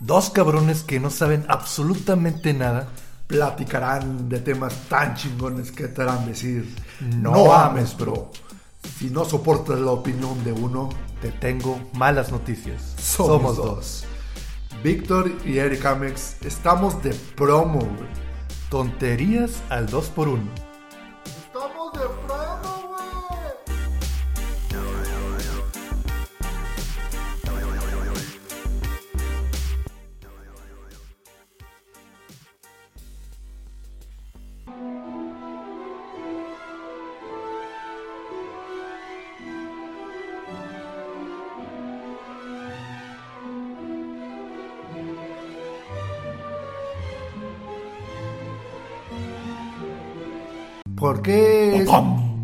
Dos cabrones que no saben absolutamente nada. Platicarán de temas tan chingones que te harán decir, No no, ames, bro. Si no soportas la opinión de uno, Te tengo malas noticias. somos, dos. Víctor y Eric Amex estamos de promo. Tonterías al 2x1. Estamos de promo, ¿Por qué,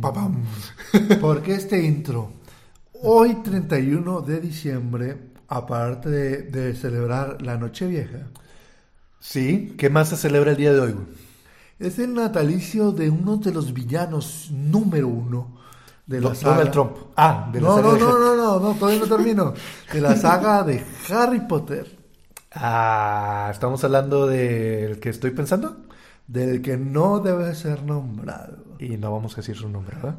Papam. ¿Por qué este intro? Hoy, 31 de diciembre, aparte de, de celebrar la Nochevieja, Sí, ¿qué más se celebra el día de hoy? es el natalicio de uno de los villanos número uno de la saga. Donald Trump. Ah, de la no, saga no, de no, no, no, no, todavía no termino. De la saga de Harry Potter, Ah, estamos hablando del que estoy pensando. Del que no debe ser nombrado. Y no vamos a decir su nombre, ¿verdad?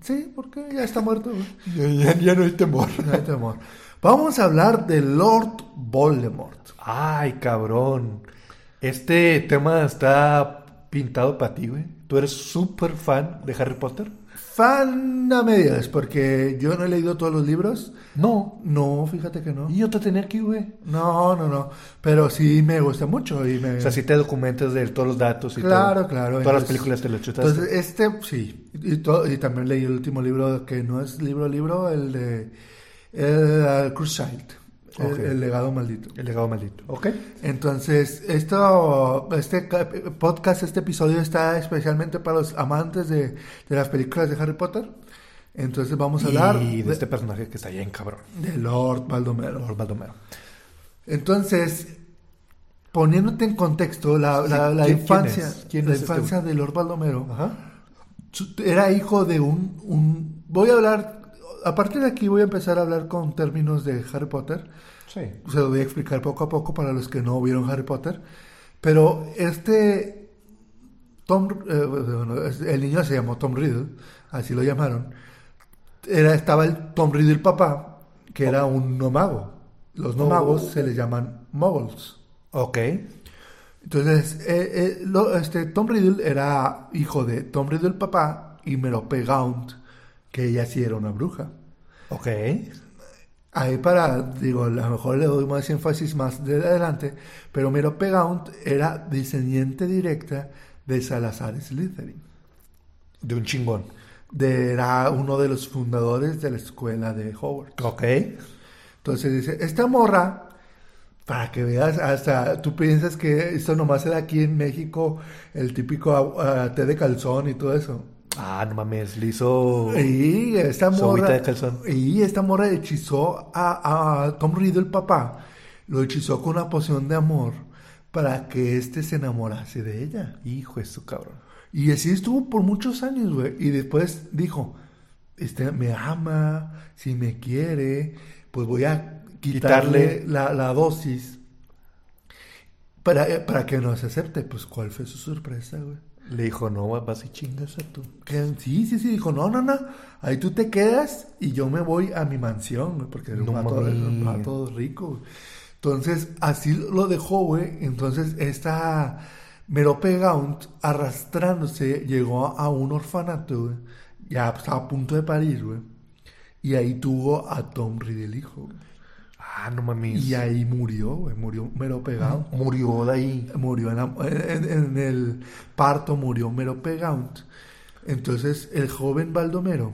Sí, porque ya está muerto. ya- ya no hay temor. No hay temor. Vamos a hablar de Lord Voldemort. Ay, cabrón. Este tema está pintado para ti, güey. Tú eres súper fan de Harry Potter. Fan a medias, porque yo no he leído todos los libros. No. No, fíjate que no. Y yo te tenía aquí, güey. No, no, no. Pero sí me gusta mucho. Y me... O sea, si te documentas de todos los datos y Claro, todo. claro. Todas las películas te las chutaste. Entonces, este, sí. Y, to- y también leí el último libro, que no es libro, libro, el de uh, el- Ok. el, legado maldito. El legado maldito. ¿Ok? Entonces, esto, este ca- podcast, este episodio está especialmente para los amantes de, de las películas de Harry Potter. Entonces vamos a hablar Y de de, este personaje que está bien cabrón. de Lord Baldomero. Lord Baldomero. Entonces, poniéndote en contexto, la, la- la ¿Quién- quién infancia, es? ¿Quién la es este infancia de Lord Baldomero Ajá. era hijo de un, un... Voy a hablar, a partir de aquí voy a empezar a hablar con términos de Harry Potter. Sí. Se lo voy a explicar poco a poco para los que no vieron Harry Potter. Pero este Tom, eh, el niño se llamó Tom Riddle, así lo llamaron. Era, estaba el Tom Riddle papá, que era un no mago. Los no magos Oh. se les llaman muggles. Ok. Entonces, eh, eh, lo- este, Tom Riddle era hijo de Tom Riddle papá y Merope Gaunt, que ella sí era una bruja. Ok. Ahí para, digo, a lo mejor le doy más énfasis más de adelante, pero Merope Gaunt era descendiente directa de Salazar Slytherin. De un chingón. De, era uno de los fundadores de la escuela de Hogwarts. Ok. Entonces dice, esta morra, para que veas, hasta tú piensas que esto nomás era aquí en México, el típico ah, té de calzón y todo eso. Ah, no mames. Le hizo. Y esta morra, de calzón. y esta morra hechizó a, a Tom Riddle, el papá, lo hechizó con una poción de amor para que éste se enamorase de ella. Hijo de su cabrón. Y así estuvo por muchos años, güey. Y después dijo, este, me ama, si me quiere, pues voy a quitarle, Quitarle. la, la dosis para, para que nos acepte. Pues, ¿cuál fue su sorpresa, güey? Le dijo, no, vas y chingas a tú. Que sí, sí, sí, dijo, no, no, no, ahí tú te quedas y yo me voy a mi mansión, güey, porque era un No vato, era un mames. vato rico. güey. Entonces, así lo dejó, güey. Entonces, esta Merope Gaunt, arrastrándose, llegó a un orfanato, güey. Ya estaba a punto de parir, güey. Y ahí tuvo a Tom Riddle, hijo. güey. Ah, no mames. Y ahí murió, güey. Murió Merope Gaunt. Murió de ahí. Murió en, la- en- en el parto, murió Merope Gaunt. Entonces, el joven Baldomero,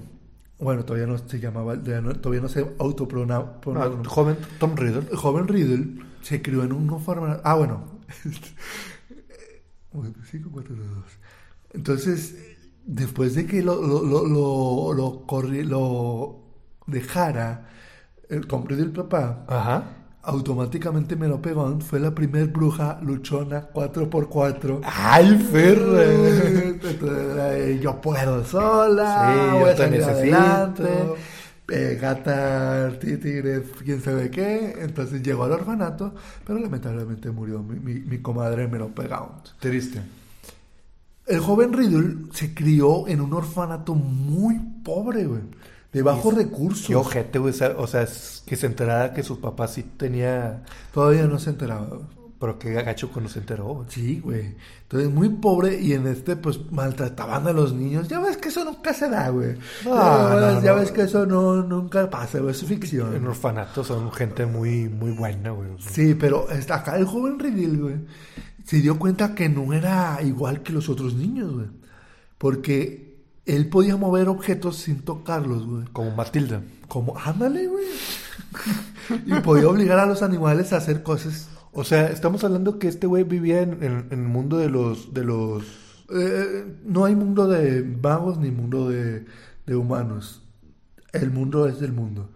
bueno, todavía no se llamaba, todavía no, se autopronaba. Ah, joven Tom Riddle. El joven Riddle se crió en un orfanato. Ah, bueno. Bueno, cinco, cuatro, dos, dos. Entonces, después de que lo, lo, lo, lo, lo corri- lo dejara el Tom Riddle papá, Ajá. automáticamente me lo pegó. Fue la primer bruja luchona 4x4. ¡Ay! Entonces, eh, yo puedo sola, Sí, yo a te salir necesito. adelante. eh, gata, tigre, quién sabe qué. Entonces llegó al orfanato, pero lamentablemente murió mi, mi, mi comadre Gaunt. Triste. El joven Riddle se crió en un orfanato muy pobre, güey. De bajos recursos. Qué ojete, güey. O sea, es que se enterara que su papá sí tenía... Todavía no se enteraba. Pero qué gacho cuando se enteró, güey. Sí, güey. Entonces, muy pobre y en este, pues, maltrataban a los niños. Ya ves que eso nunca se da, güey. No, ya no, ya ves que eso no, nunca pasa, güey. Es ficción. En orfanatos son gente muy, muy buena, güey. Sí, pero acá el joven Riddle, güey, se dio cuenta que no era igual que los otros niños, güey. Porque él podía mover objetos sin tocarlos, güey. Como Matilda. Como, ándale, güey. y podía obligar a los animales a hacer cosas. O sea, estamos hablando que este güey vivía en, en- en el mundo de los... De los... Eh, no hay mundo de magos ni mundo de, de humanos. El mundo es del mundo.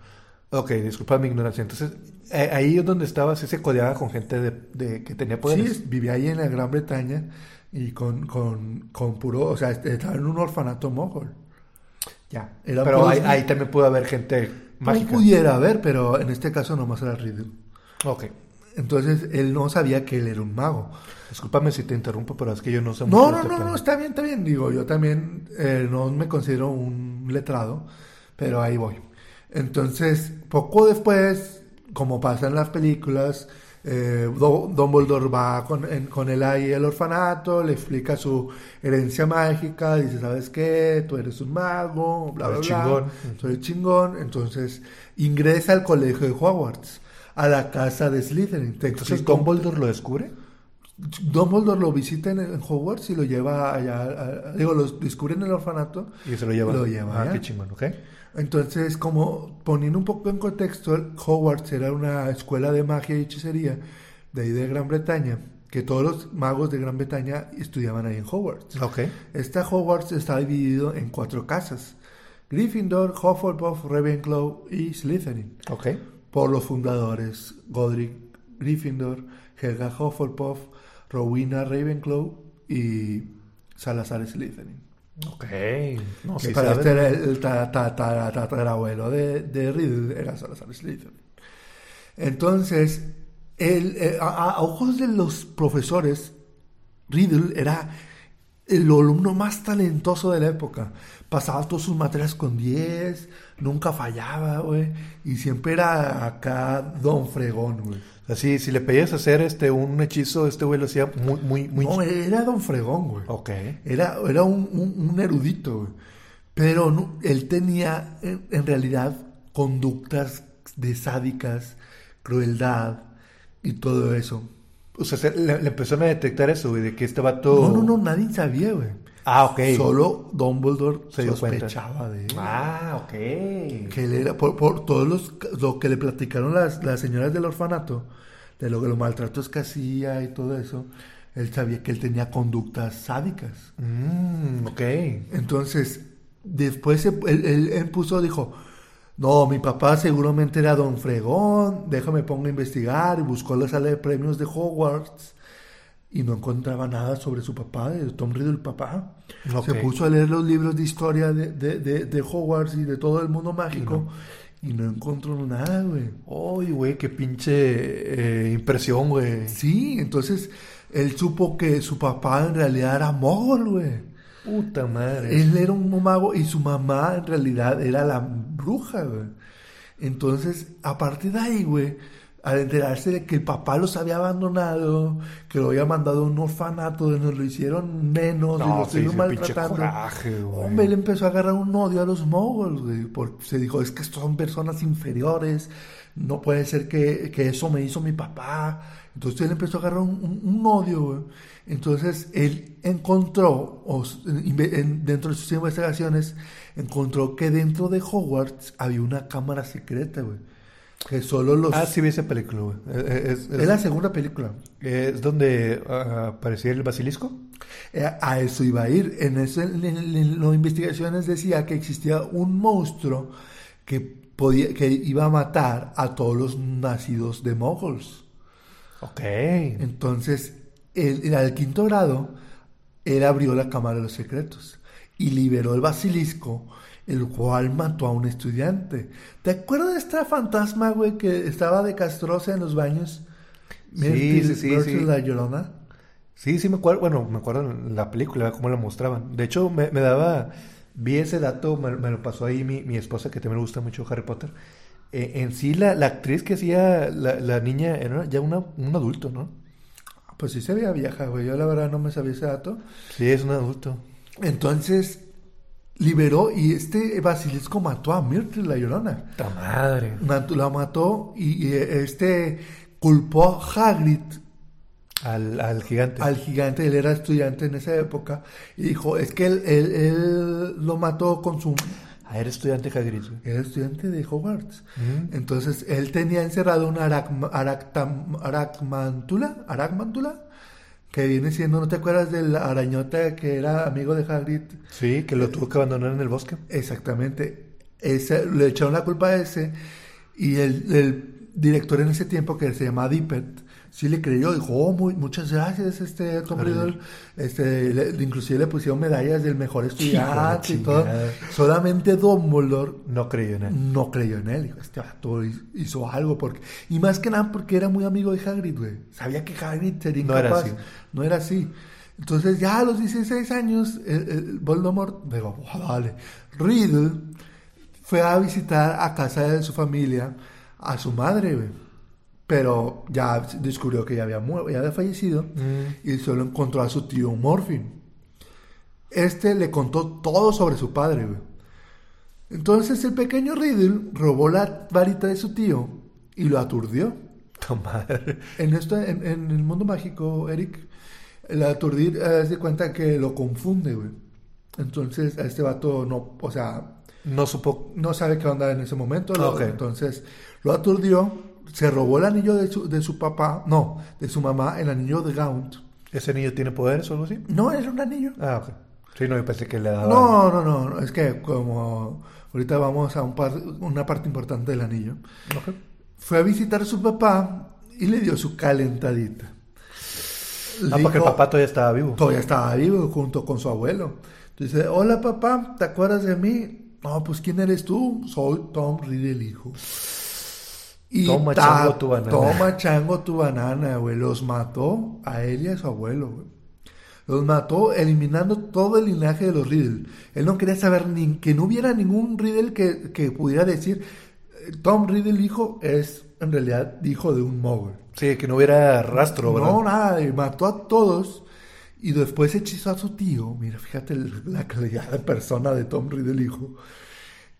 Ok, disculpa mi ignorancia. Entonces, eh, ahí es donde estaba, sí se codeaba con gente de, de- que tenía Sí, poderes. es- vivía ahí en la Gran Bretaña y con, con, con puro, o sea, estaba en un orfanato mogol. Ya. Era Pero ahí, también pudo haber gente No mágica. pudiera haber, pero en este caso nomás era Riddle. Ok. Entonces él no sabía que él era un mago. Discúlpame si te interrumpo, pero es que yo no sé No, mucho no, este no, tema. no, está bien, está bien. Digo, yo también eh, no me considero un letrado, pero ahí voy. Entonces, poco después, como pasa en las películas, eh, Do- Dumbledore va con, en- con él ahí al orfanato, le explica su herencia mágica, dice, ¿sabes qué? Tú eres un mago, bla, bla, Eres bla. chingón. Soy chingón. Entonces, ingresa al colegio de Hogwarts, a la casa de Slytherin. Entonces, ¿Dumbledore lo descubre? Dumbledore lo visita en, Hogwarts y lo lleva allá, a- digo, lo descubre en el orfanato. Y se lo lleva. Lo lleva Ah, allá. qué chingón, ¿ok? Entonces, como poniendo un poco en contexto, Hogwarts era una escuela de magia y hechicería de ahí de Gran Bretaña, que todos los magos de Gran Bretaña estudiaban ahí en Hogwarts. Ok. Esta Hogwarts está dividido en cuatro casas: Gryffindor, Hufflepuff, Ravenclaw y Slytherin. Ok. Por los fundadores Godric Gryffindor, Helga Hufflepuff, Rowena Ravenclaw y Salazar Slytherin. Ok. No, que sí para este era el ta- ta- ta- tatarabuelo de, de Riddle, era Salazar Slytherin. Entonces, él, eh, a, a- a ojos de los profesores, Riddle era el alumno más talentoso de la época. Pasaba todas sus materias con 10, nunca fallaba, güey. Y siempre era acá don fregón, güey. Así, si le pedías hacer este un hechizo, este güey lo hacía muy, muy, muy. No, era don fregón, güey. Ok. Era, era un, un- un erudito, güey. Pero no- él tenía, en, en realidad, conductas de sádicas, crueldad y todo eso. O sea, se- le, le empezaron a detectar eso, güey, de que este vato. No, no, no, nadie sabía, güey. Ah, ok. Solo Dumbledore Se sospechaba de él. Ah, ok. Que él era, por, por todos los, lo que le platicaron las, las señoras del orfanato, de lo que los maltratos que hacía y todo eso, él sabía que él tenía conductas sádicas. Mm, ok. Entonces, después él, él- él puso, dijo, no, mi papá seguramente era don Fregón, déjame pongo a investigar, y buscó la sala de premios de Hogwarts, y no encontraba nada sobre su papá, de Tom Riddle, el papá. Se puso a leer los libros de historia de, de- de- de Hogwarts y de todo el mundo mágico, y no, encontró nada, güey. Uy, güey, qué pinche eh, impresión, güey. Sí, entonces él supo que su papá en realidad era mogol, güey. Puta madre. Él era un mago y su mamá en realidad era la bruja, güey. Entonces, a partir de ahí, güey, al enterarse de que el papá los había abandonado, que lo había mandado a un orfanato donde lo hicieron menos y No, lo siguieron ese pinche maltratando. coraje. Hombre, él empezó a agarrar un odio a los moguls, güey, porque se dijo, es que son personas inferiores, no puede ser que, que eso me hizo mi papá. Entonces él empezó a agarrar un, un- un odio, güey. Entonces él encontró, o en- dentro de sus investigaciones, encontró que dentro de Hogwarts había una cámara secreta, güey. Que solo los... Ah, sí vi esa película, güey. Eh, Es, es, Es la segunda película. es donde ah, aparecía el basilisco. Eh, A eso iba a ir. En, eso, en, en- en las investigaciones decía que existía un monstruo que, podía, que iba a matar a todos los nacidos de moguls. Ok. Entonces, él, al quinto grado, él abrió la Cámara de los Secretos y liberó el basilisco el cual mató a un estudiante. ¿Te acuerdas de esta fantasma, güey, que estaba de castrosa en los baños? Sí, sí, sí, sí. La Llorona. Sí, sí me acuerdo, bueno, me acuerdo en la película cómo la mostraban. De hecho, me, me daba, vi ese dato, me, me lo pasó ahí mi, mi, esposa, que también le gusta mucho Harry Potter. Eh, en sí, la, la, actriz que hacía la, la niña era ya una, un adulto, ¿no? Pues sí se veía vieja, güey. Yo la verdad no me sabía ese dato. Sí, es un adulto. Entonces, liberó y este basilisco mató a Myrtle, la llorona. ¡Ta madre! La mató y, y este culpó a Hagrid al, al, gigante. Al gigante, él era estudiante en esa época. Y dijo, es que él, él, él lo mató con su... Ah, era estudiante Hagrid. Era estudiante de Hogwarts. Mm. Entonces, él tenía encerrado una aracma, aractam, aracmántula, aracmántula, que viene siendo, ¿no te acuerdas del arañota que era amigo de Hagrid? Sí, que lo tuvo que abandonar en el bosque. Exactamente. Ese, le echaron la culpa a ese y el, el director en ese tiempo, que se llamaba Dippet, sí le creyó, dijo, oh, muy, muchas gracias, este Tom Riddle. Este, le, inclusive le pusieron medallas del mejor estudiante y todo. Solamente Dumbledore no creyó en él. No creyó en él. Dijo, este vato hizo algo porque. Y más que nada porque era muy amigo de Hagrid, güey. Sabía que Hagrid sería incapaz. No era así. No era así. Entonces, ya a los 16 años, el, el Voldemort, digo, vale. Riddle fue a visitar a casa de su familia a su madre, güey pero ya descubrió que ya había, ya había fallecido mm. y solo encontró a su tío Morphin. Este le contó todo sobre su padre. Entonces el pequeño Riddle robó la varita de su tío y lo aturdió. Madre. En, esto, en, el mundo mágico, Eric, el aturdir eh, se cuenta que lo confunde, güey. Entonces a este vato no, o sea... No supo... No sabe qué onda en ese momento. Entonces lo aturdió se robó el anillo de su, de su papá, no, de su mamá, el anillo de Gaunt. ¿Ese anillo tiene poderes o algo así? No, es un anillo. Ah, ok. Sí, no, yo pensé que le daba... No, no, no, es que como ahorita vamos a un par, una parte importante del anillo. Okay. Fue a visitar a su papá y le dio su calentadita. ah, porque el papá todavía estaba vivo. Todavía estaba vivo junto con su abuelo. Dice, hola papá, ¿te acuerdas de mí? No, pues ¿quién eres tú? Soy Tom Riddle, hijo. Y toma chango tu banana. Toma chango tu banana, güey. Los mató a él y a su abuelo, güey. Los mató eliminando todo el linaje de los Riddle. Él no quería saber ni que no hubiera ningún Riddle que, que pudiera decir eh, Tom Riddle hijo es en realidad hijo de un mogul. Sí, que no hubiera rastro, ¿verdad? No, nada, mató a todos y después hechizó a su tío. Mira, fíjate la calidad de persona de Tom Riddle hijo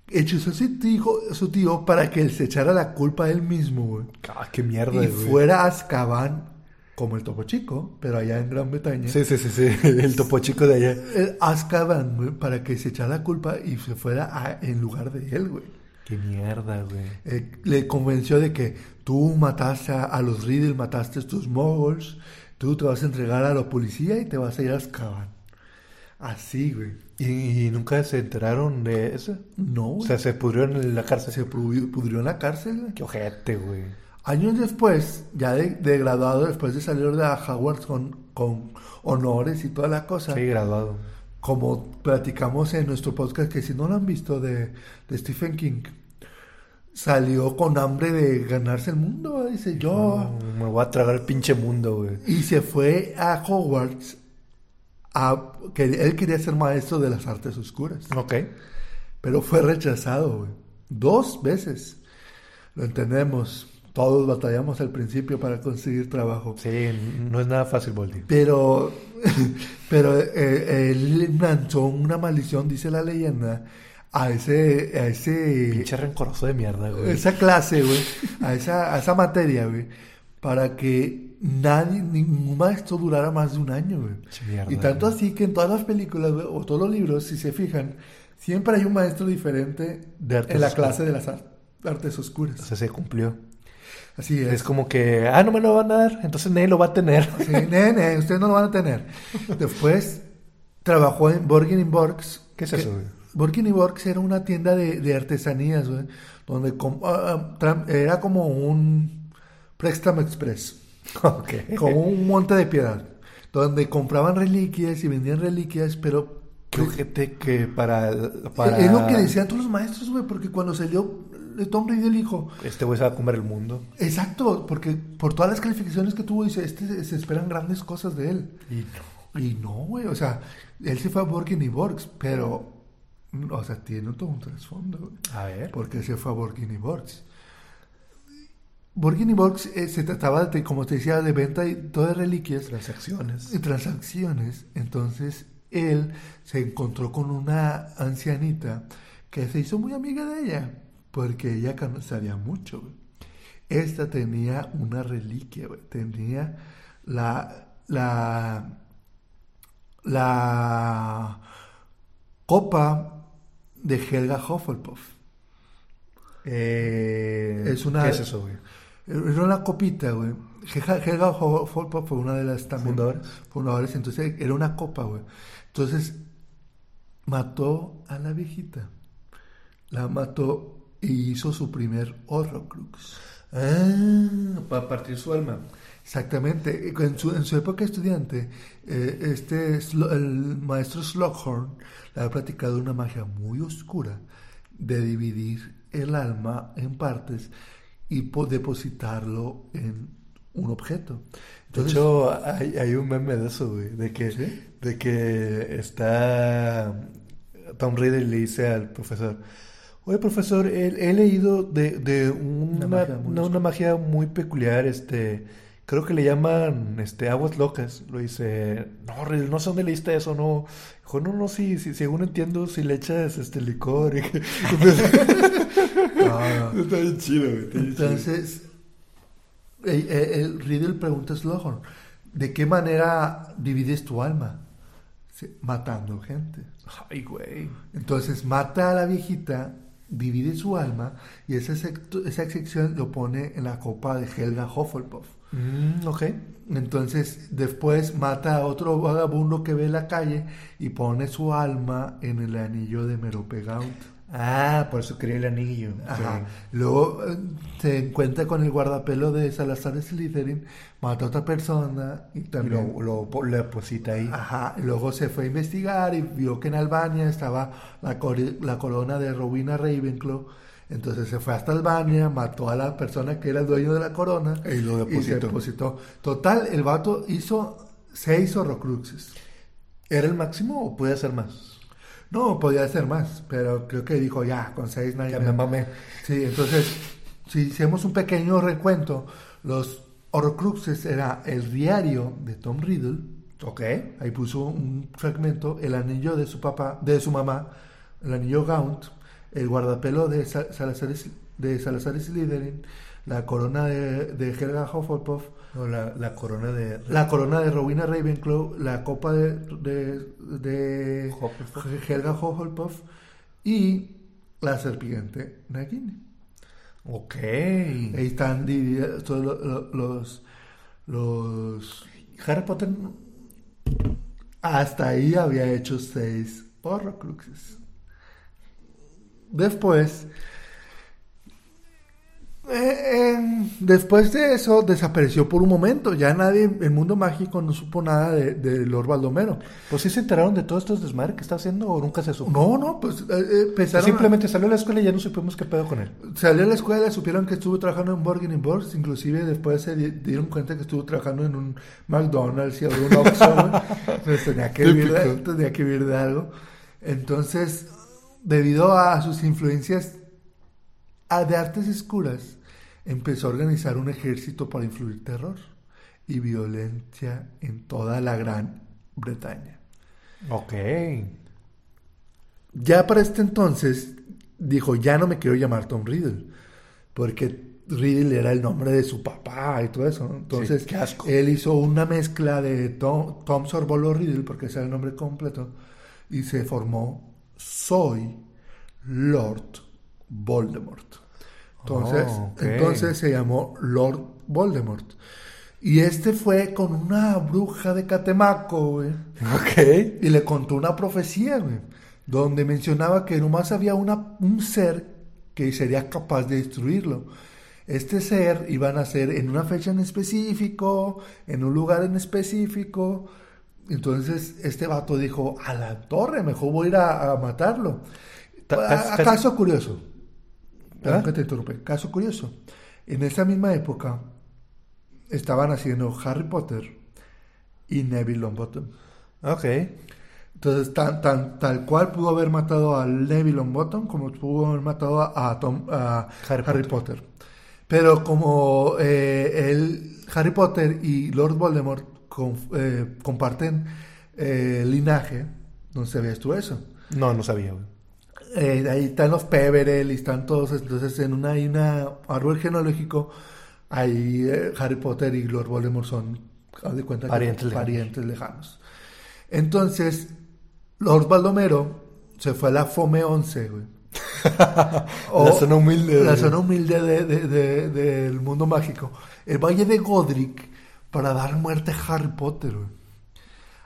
hechizó a su tío, su tío para que él se echara la culpa a él mismo, güey. Ah, qué mierda, Y fuera a Azkaban como el Topo Chico, pero allá en Gran Bretaña. Sí, sí, sí, sí, el Topo Chico de allá. El Azkaban, güey, para que se echara la culpa y se fuera en lugar de él, güey. Qué mierda, güey. Eh, le convenció de que tú mataste a, los Riddle, mataste a estos moguls, tú te vas a entregar a la policía y te vas a ir a Azkaban. Así, güey. ¿Y, nunca se enteraron de eso? No. O sea, se pudrió en la cárcel. Se pudrió, en la cárcel, güey. Qué ojete, güey. Años después, ya de, graduado, después de salir de Hogwarts con, con honores y toda la cosa. Sí, graduado. Como platicamos en nuestro podcast, que si no lo han visto, de, de Stephen King, salió con hambre de ganarse el mundo. Dice, yo... me voy a tragar el pinche mundo, güey. Y se fue a Hogwarts que él quería ser maestro de las artes oscuras. Ok. Pero fue rechazado, güey. Dos veces. Lo entendemos. Todos batallamos al principio para conseguir trabajo. Sí, no es nada fácil, Boldi. Pero, pero eh, él lanzó una maldición, dice la leyenda, a ese, a ese... Pinche rencoroso de mierda, güey. Esa clase, güey. A esa, a esa materia, güey. Para que nadie, ningún maestro durara más de un año, güey. y tanto así que en todas las películas o todos los libros, si se fijan, siempre hay un maestro diferente en la clase de las artes oscuras. O sea, se cumplió. Así es. Es como que, ah, no me lo van a dar, entonces nadie lo va a tener. Sí, nene, ustedes no lo van a tener. Después trabajó en Borgin Borgs. ¿Qué es eso, güey? Borgin Borgs era una tienda de, artesanías, güey, donde ah, ah, era como un préstamo express. Como un monte de piedad, donde compraban reliquias y vendían reliquias, pero Qué ojete que para, para... Es lo que decían todos los maestros, güey, porque cuando salió Tom Riddle dijo... Este güey se va a comer el mundo. Exacto, porque por todas las calificaciones que tuvo, dice, este, se esperan grandes cosas de él. Y no. Y no, güey, o sea, él se fue a Borgin y Borgs, pero, o sea, tiene todo un trasfondo, güey. A ver. Porque se fue a Borgin y Borgs. Borgin y Borgs eh, se trataba, de, como te decía, de venta de reliquias. Transacciones. Y transacciones. Entonces, él se encontró con una ancianita que se hizo muy amiga de ella, porque ella sabía mucho. Esta tenía una reliquia. Tenía la, la, la copa de Helga Hufflepuff. Eh, Es una- ¿Qué es eso, güey? Era una copita, güey. Helga Hufflepuff fue una de las también Fundadoras. fundadoras, entonces era una copa, güey. Entonces mató a la viejita. La mató y hizo su primer Horrocrux. Ah, para partir su alma. Exactamente. En su, en su época estudiante, eh, este el maestro Slughorn le había platicado una magia muy oscura de dividir el alma en partes y po- depositarlo en un objeto. De Entonces, hecho, hay, hay un meme de eso, güey. De que, ¿Sí? de que está Tom Riddle le dice al profesor, oye profesor, he, he leído de, de una, Una magia muy una- una magia muy peculiar, este, creo que le llaman este, aguas locas. Lo dice, no, Riddle, no sé dónde leíste eso, no. Dijo, no, no, sí, sí, según entiendo, si le echas este licor. y que- está bien chido, güey. está bien chido. entonces eh, eh, el Riddle pregunta a Slughorn, ¿de qué manera divides tu alma? Sí, matando gente. Ay, güey. Entonces mata a la viejita, divide su alma y esa, secto- esa sección lo pone en la copa de Helga Hufflepuff. Mm, ok. Entonces después mata a otro vagabundo que ve en la calle y pone su alma en el anillo de Merope Gaunt. Ah, por eso quería el anillo. Ajá. Luego eh, se encuentra con el guardapelo de Salazar Slytherin, mata a otra persona y Y también... lo, lo, po- lo deposita ahí. Ajá, luego se fue a investigar y vio que en Albania estaba la, corona de Rowena Ravenclaw. Entonces se fue hasta Albania, mató a la persona que era el dueño de la corona Y lo y se depositó. Total, el vato hizo seis horrocruxes. ¿Era el máximo o puede ser más? No, podía ser más, pero creo que dijo ya, con seis nadie Ya me- mamé. Sí, entonces, si hacemos un pequeño recuento, los horrocruxes era el diario de Tom Riddle, Ok. Ahí puso un fragmento, el anillo de su papá, de su mamá, el anillo Gaunt, el guardapelo de Sa- Salazar, de Salazar Slytherin, la corona de, de Helga Hufflepuff, No, la, la corona de... la corona de Rowena Ravenclaw, la copa de, de, de Hufflepuff. Helga Hufflepuff y la serpiente Nagini. Ok. Ahí están divididos todos los, los Harry Potter... Hasta ahí había hecho seis Horrocruxes. Después, eh, eh, después de eso desapareció por un momento. Ya nadie, el mundo mágico no supo nada de, de Lord Baldomero. Pues sí se enteraron de todos estos desmadres que está haciendo o nunca se supo. No, no, pues eh, eh, a- Simplemente salió a la escuela y ya no supimos qué pedo con él. Salió a la escuela, supieron que estuvo trabajando en Borgin y Borgs, inclusive después se di- dieron cuenta que estuvo trabajando en un McDonald's y un Oxxo, tenía que, vivir de, Típico. tenía que vivir de algo. Entonces, debido a sus influencias de artes oscuras, empezó a organizar un ejército para influir terror y violencia en toda la Gran Bretaña. Ok. Ya para este entonces dijo, ya no me quiero llamar Tom Riddle, porque Riddle era el nombre de su papá y todo eso. ¿no? Entonces, Sí, qué asco. él hizo una mezcla de Tom, Tom Sorbolo Riddle, porque ese era el nombre completo, y se formó Soy Lord Voldemort. Entonces, Oh, ok. entonces se llamó Lord Voldemort. Y este fue con una bruja de Catemaco, güey. Ok. Y le contó una profecía, güey, donde mencionaba que nomás había una, un ser que sería capaz de destruirlo. Este ser iba a nacer en una fecha en específico, en un lugar en específico, Entonces este vato dijo, a la torre, mejor voy a ir a, a matarlo. Ta- A- casi- a- casi- caso curioso. Perdón ¿Ah? que te interrumpe. Caso curioso. En esa misma época estaban haciendo Harry Potter y Neville Longbottom. Ok. Entonces, tan, tan, tal cual pudo haber matado a Neville Longbottom como pudo haber matado a, Tom, a Harry Harry, Potter. Pero como eh, el Harry Potter y Lord Voldemort con- eh, comparten eh, linaje, no sabías tú eso. No, no sabía, güey. Eh, ahí están los Peverell y están todos, entonces en una, hay una árbol genealógico, ahí Harry Potter y Lord Voldemort son, de cuenta, que Parientes lejanos. parientes lejanos. Entonces, Lord Baldomero se fue a la FOME 11, güey. La zona humilde. La zona humilde de- de- de- del mundo mágico. El Valle de Godric para dar muerte a Harry Potter.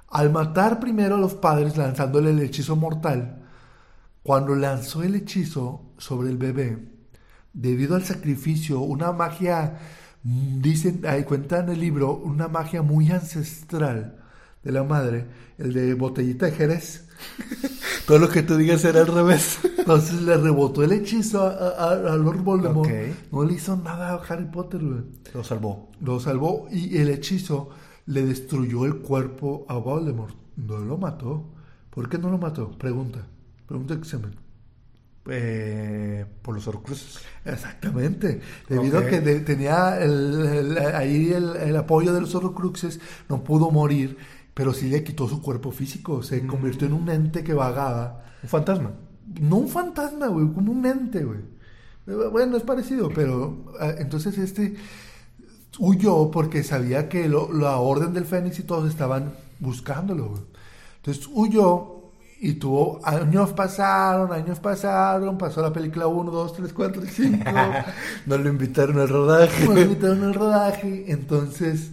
Al matar primero a los padres lanzándole el hechizo mortal, cuando lanzó el hechizo sobre el bebé, debido al sacrificio, una magia, dicen, ahí cuenta en el libro, una magia muy ancestral de la madre, el de botellita de Jerez. Todo lo que tú digas era al revés. Entonces le rebotó el hechizo a, a- a Lord Voldemort. No le hizo nada a Harry Potter, güey. Lo salvó. Lo salvó y el hechizo le destruyó el cuerpo a Voldemort. No lo mató. ¿Por qué no lo mató? Pregunta. Pregunta examen. Eh, por los horcruxes. Exactamente. Debido a que de- tenía el- el- ahí el, el apoyo de los Horcruxes, no pudo morir, pero sí le quitó su cuerpo físico. Se convirtió en un ente que vagaba. Un fantasma. No un fantasma, güey, como un ente, güey. Bueno, es parecido, pero ah, entonces este huyó porque sabía que lo- la orden del Fénix y todos estaban buscándolo, güey. Entonces huyó y tuvo años pasaron, años pasaron, pasó la película 1, 2, 3, 4, 5. No lo invitaron al rodaje. Nos invitaron al rodaje. Entonces,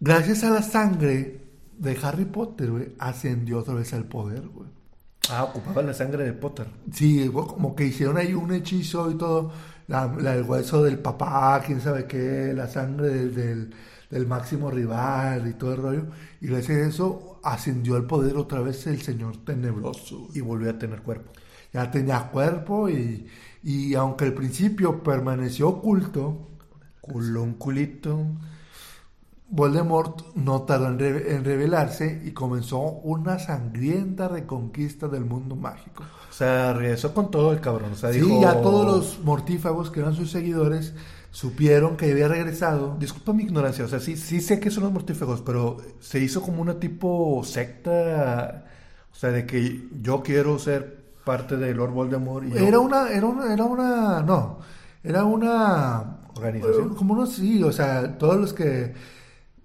gracias a la sangre de Harry Potter, güey, ascendió otra vez al poder, güey. Ah, ocupaba la sangre de Potter. Sí, güey, como que hicieron ahí un hechizo y todo. La, la- el hueso del papá, quién sabe qué, la sangre del, del, del máximo rival y todo el rollo. Y gracias a eso ascendió al poder otra vez el señor tenebroso. Y volvió a tener cuerpo. Ya tenía cuerpo y, y aunque al principio permaneció oculto, Culón, culito. Voldemort no tardó en, re- en revelarse y comenzó una sangrienta reconquista del mundo mágico. O sea, regresó con todo el cabrón. O sea, Sí, dijo... ya todos los mortífagos que eran sus seguidores supieron que había regresado. Disculpa mi ignorancia, o sea, sí, sí sé que son los mortífagos, pero se hizo como una tipo secta, o sea, de que yo quiero ser parte de Lord Voldemort y yo- Era una, era una, era una, no, era una Organización. Como unos sí, o sea, todos los que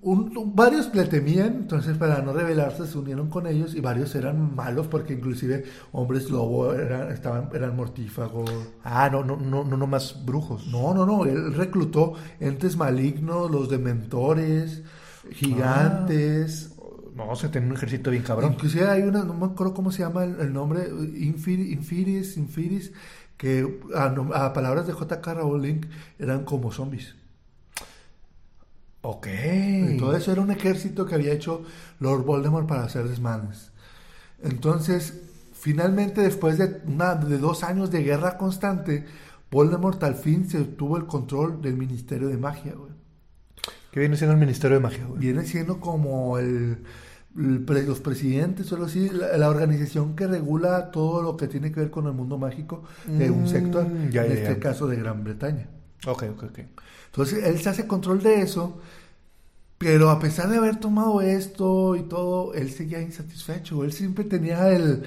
un- varios le temían, entonces para no rebelarse se unieron con ellos y varios eran malos porque inclusive hombres lobo eran, estaban, eran mortífagos. Ah, no, no, no, no, más brujos. No, no, no, él reclutó entes malignos, los dementores, gigantes. No, se tenía un ejército bien cabrón. Inclusive hay una, no me acuerdo cómo se llama el, el nombre, Infir- Infiris, Infiris, que a, a palabras de J.K. Rowling eran como zombies. Ok. Entonces era un ejército que había hecho Lord Voldemort para hacer desmanes. Entonces, finalmente, después de, una, de dos años de guerra constante, Voldemort al fin se tuvo el control del Ministerio de Magia, güey. ¿Qué viene siendo el Ministerio de Magia, güey? Viene siendo como el, el pre- los presidentes o algo así, la, la organización que regula todo lo que tiene que ver con el mundo mágico de un Mm, sector, ya, en ya, este ya. caso de Gran Bretaña. Ok, ok, ok. Entonces él se hace control de eso, pero a pesar de haber tomado esto y todo, él seguía insatisfecho. Él siempre tenía el,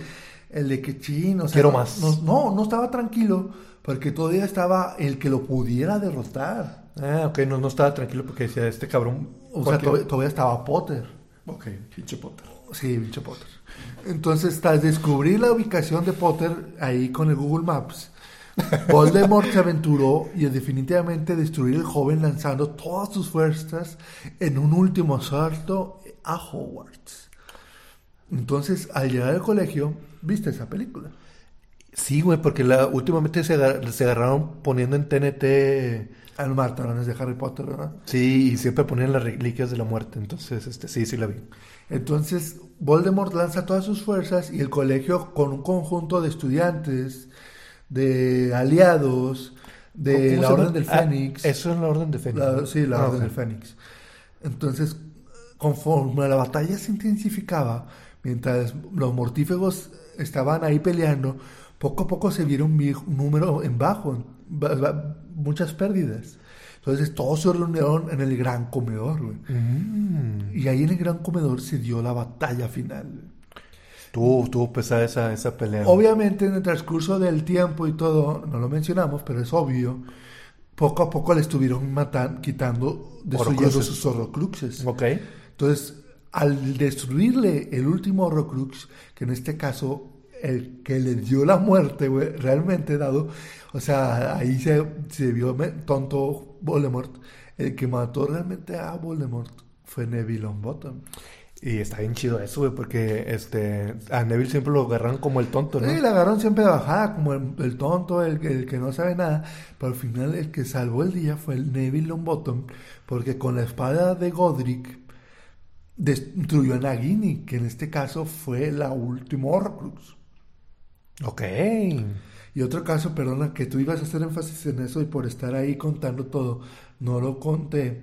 el de que chin, o sea, Quiero más. No, no, no estaba tranquilo porque todavía estaba el que lo pudiera derrotar. Ah, ok, no, no estaba tranquilo porque decía, este cabrón... O sea, todavía, todavía estaba Potter. Ok, pinche Potter. Sí, pinche Potter. Entonces, tras descubrir la ubicación de Potter ahí con el Google Maps, Voldemort se aventuró y definitivamente destruir el joven lanzando todas sus fuerzas en un último asalto a Hogwarts. Entonces, al llegar al colegio, viste esa película. Sí, güey, porque la, últimamente se, agar- se agarraron poniendo en TNT a los martalones de Harry Potter, ¿verdad? Sí, y siempre ponían las reliquias de la muerte, entonces, este, sí, sí la vi. Entonces, Voldemort lanza todas sus fuerzas y el colegio con un conjunto de estudiantes, de aliados, de la Orden del ah, Fénix. eso es la Orden del Fénix. Sí, la ah, Orden del Fénix. Entonces, conforme la batalla se intensificaba, mientras los mortífagos estaban ahí peleando, poco a poco se vieron un número en bajo, muchas pérdidas. Entonces todos se reunieron en el gran comedor, mm. Y ahí en el gran comedor se dio la batalla final. Tuvo, tuvo pesada esa, esa pelea. Obviamente en el transcurso del tiempo y todo, no lo mencionamos, pero es obvio, poco a poco le estuvieron matando, quitando, destruyendo sus horrocruxes. Ok. Entonces, al destruirle el último horrocrux, que en este caso el que le dio la muerte, realmente dado, o sea, ahí se, se vio tonto Voldemort. El que mató realmente a Voldemort fue Neville Longbottom. Y está bien chido eso, güey, porque este, a Neville siempre lo agarran como el tonto, ¿no? Sí, le agarran siempre de bajada, como el, tonto, el, el, que no sabe nada. Pero al final el que salvó el día fue el Neville Longbottom, porque con la espada de Godric destruyó a Nagini, que en este caso fue la última Horcrux. Ok. Y otro caso, perdona, que tú ibas a hacer énfasis en eso y por estar ahí contando todo, no lo conté.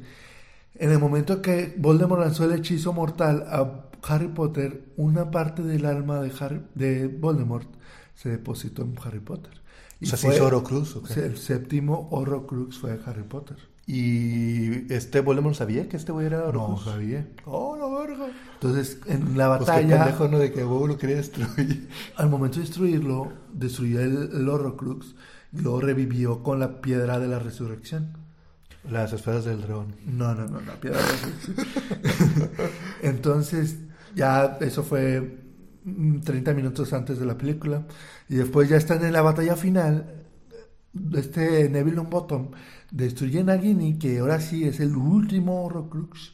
En el momento que Voldemort lanzó el hechizo mortal a Harry Potter, una parte del alma de, Harry, de Voldemort se depositó en Harry Potter. Y o sea, se hizo Horrocrux. El séptimo Horrocrux fue Harry Potter. ¿Y este Voldemort sabía que este güey era Horrocrux? No sabía. Oh, la verga. Entonces, en la batalla... Pues qué ¿no? De que huevo lo quería destruir. Al momento de destruirlo, destruyó el, el Horrocrux y luego revivió con la piedra de la resurrección. Las esferas del dragón. No, no, no, la piedra. Entonces, ya eso fue 30 minutos antes de la película. Y después ya están en la batalla final. Este Neville Longbottom destruye a Nagini, que ahora sí es el último Horrocrux.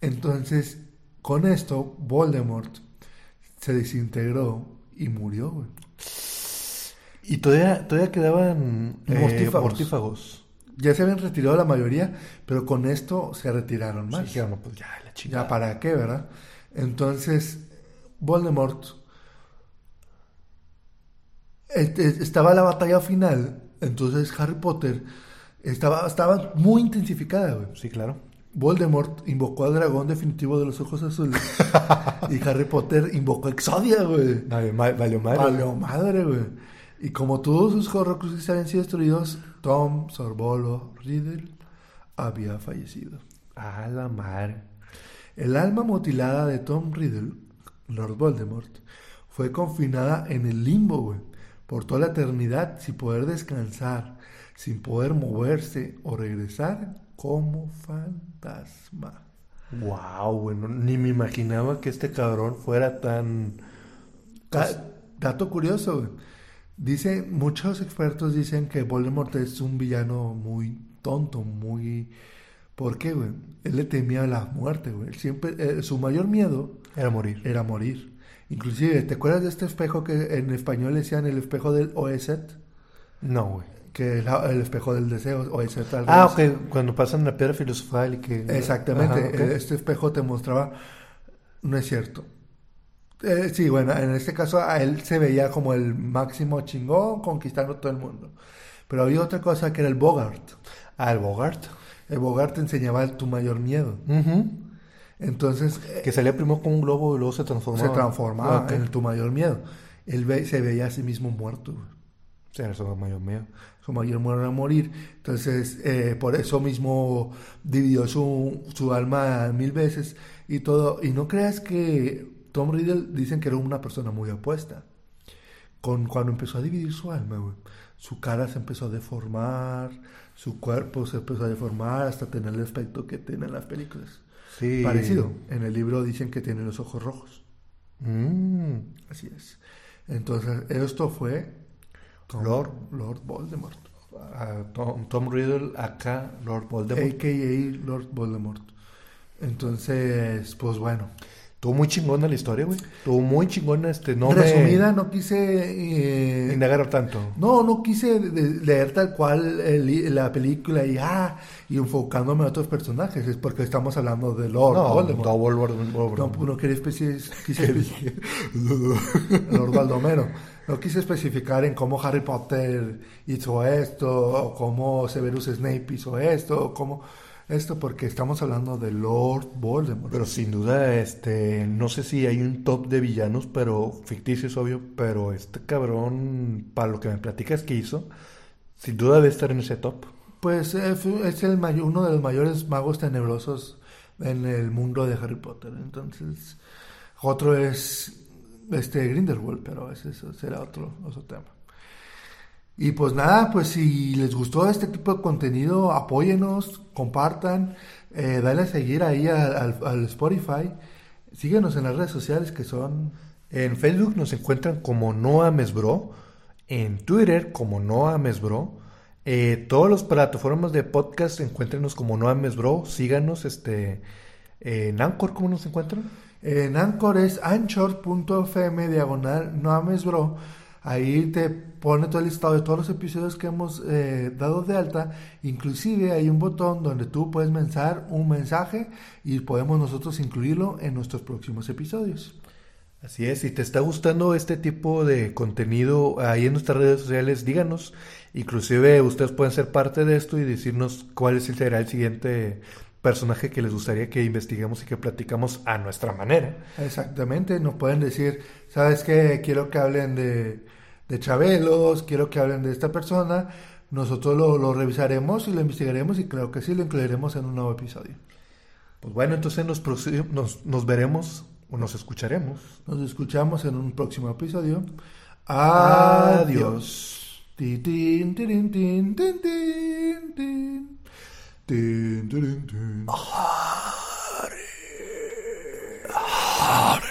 Entonces, con esto, Voldemort se desintegró y murió, güey. Y todavía, todavía quedaban eh, mortífagos. Ya se habían retirado la mayoría, pero con esto se retiraron más. Sí, pues ya, la Ya, ¿para qué, verdad? Entonces, Voldemort. Estaba la batalla final. Entonces, Harry Potter estaba, estaba muy intensificada, güey. Sí, claro. Voldemort invocó al dragón definitivo de los ojos azules. y Harry Potter invocó a Exodia, güey. Valió madre. Valió madre, güey. Y como todos sus horrocruxes habían sido destruidos, Tom Sorbolo Riddle había fallecido. A la madre. El alma mutilada de Tom Riddle, Lord Voldemort, fue confinada en el limbo, güey, por toda la eternidad sin poder descansar, sin poder moverse o regresar como fantasma. Wow, bueno, ni me imaginaba que este cabrón fuera tan... dato curioso, güey. Dice, muchos expertos dicen que Voldemort es un villano muy tonto, muy... ¿Por qué, güey? Él le temía la muerte, güey. Siempre, eh, su mayor miedo... Era morir. Era morir. Inclusive, ¿te acuerdas de este espejo que en español le decían el espejo del Oeset? No, güey que el, el, espejo del deseo o ese tal ah ok cuando pasan la piedra filosofal y que exactamente este espejo te mostraba no es cierto eh, sí bueno en este caso a él se veía como el máximo chingón conquistando todo el mundo. Pero había otra cosa que era el Bogart. Ah el Bogart el Bogart te enseñaba tu mayor miedo. Entonces que salía primero con un globo y luego se transformaba. se transformaba en tu mayor miedo. Él se veía a sí mismo muerto. Sí, era su mayor miedo. Su mayor muerte a morir. Entonces, eh, por eso mismo dividió su, su alma mil veces y todo. Y no creas que Tom Riddle dicen que era una persona muy opuesta. Con, cuando empezó a dividir su alma, su cara se empezó a deformar, su cuerpo se empezó a deformar hasta tener el aspecto que tiene en las películas. Sí. Parecido. En el libro dicen que tiene los ojos rojos. Mm. Así es. Entonces, esto fue Lord, Lord Voldemort. Tom, Riddle, acá Lord Voldemort. AKA Lord Voldemort. Entonces, pues bueno. Estuvo muy chingona la historia, güey. Estuvo muy chingona, este, no Resumida, no quise... Eh, indagar tanto. No, no quise leer tal cual la película y, ah, y enfocándome a otros personajes. Es porque estamos hablando de Lord no, Voldemort. No, Voldemort. No, no quería especificar... Lord Baldomero. No quise especificar en cómo Harry Potter hizo esto, o cómo Severus Snape hizo esto, o cómo esto porque estamos hablando de Lord Voldemort. Pero sin duda, este, no sé si hay un top de villanos, pero ficticio es obvio, pero este cabrón, para lo que me platicas que hizo, sin duda debe estar en ese top. Pues es el uno de los mayores magos tenebrosos en el mundo de Harry Potter. Entonces, otro es este Grindelwald, pero ese será otro, otro tema. Y pues nada, pues si les gustó este tipo de contenido, apóyenos, compartan, eh, dale a seguir ahí al, Spotify. Síguenos en las redes sociales que son... En Facebook nos encuentran como Noah Mesbro, en Twitter como Noah Mesbro, eh, todas las plataformas de podcast encuéntrenos como Noah Mesbro, síganos, este, en Anchor, ¿cómo nos encuentran? En Anchor es anchor.fm diagonal Noah Mesbro Ahí te pone todo el listado de todos los episodios que hemos eh, dado de alta. Inclusive hay un botón donde tú puedes mensajar un mensaje y podemos nosotros incluirlo en nuestros próximos episodios. Así es, si te está gustando este tipo de contenido ahí en nuestras redes sociales, díganos. Inclusive ustedes pueden ser parte de esto y decirnos cuál será el siguiente personaje que les gustaría que investiguemos y que platicamos a nuestra manera. Exactamente, nos pueden decir, ¿sabes qué? Quiero que hablen de, de Chabelos, quiero que hablen de esta persona. Nosotros lo, lo, revisaremos y lo investigaremos y creo que sí lo incluiremos en un nuevo episodio. Pues bueno, entonces nos, nos, nos veremos o nos escucharemos. Nos escuchamos en un próximo episodio. Adiós. Adiós. Dun, dun, dun, dun. Harry.